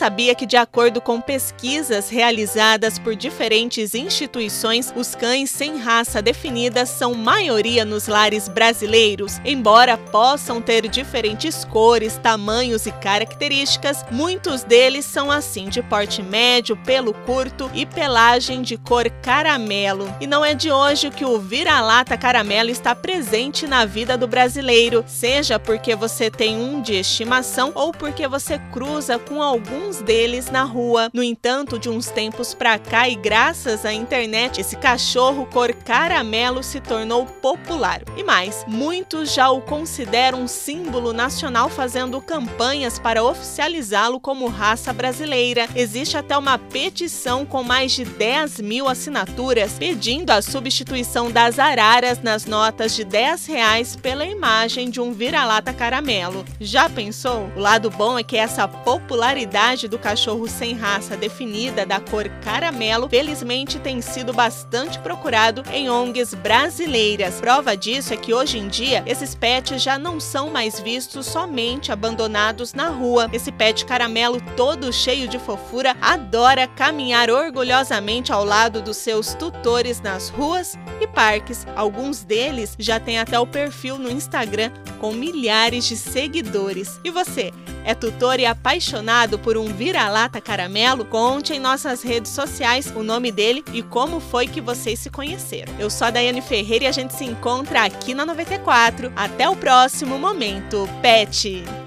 sabia que, de acordo com pesquisas realizadas por diferentes instituições, os cães sem raça definida são maioria nos lares brasileiros? Embora possam ter diferentes cores, tamanhos e características, muitos deles são assim de porte médio, pelo curto e pelagem de cor caramelo. E não é de hoje que o vira-lata caramelo está presente na vida do brasileiro, seja porque você tem um de estimação ou porque você cruza com alguns deles na rua. No entanto, de uns tempos pra cá e graças à internet, esse cachorro cor caramelo se tornou popular. E mais, muitos já o consideram um símbolo nacional fazendo campanhas para oficializá-lo como raça brasileira. Existe até uma petição com mais de 10 mil assinaturas pedindo a substituição das araras nas notas de 10 reais pela imagem de um vira-lata caramelo. Já pensou? O lado bom é que essa popularidade do cachorro sem raça definida da cor caramelo, felizmente tem sido bastante procurado em ONGs brasileiras. Prova disso é que hoje em dia esses pets já não são mais vistos somente abandonados na rua. Esse pet caramelo todo cheio de fofura adora caminhar orgulhosamente ao lado dos seus tutores nas ruas e parques. Alguns deles já têm até o perfil no Instagram com milhares de seguidores. E você, é tutor e apaixonado por um vira-lata caramelo? Conte em nossas redes sociais o nome dele e como foi que vocês se conheceram. Eu sou a Daiane Ferreira e a gente se encontra aqui na 94. Até o próximo momento, Pet!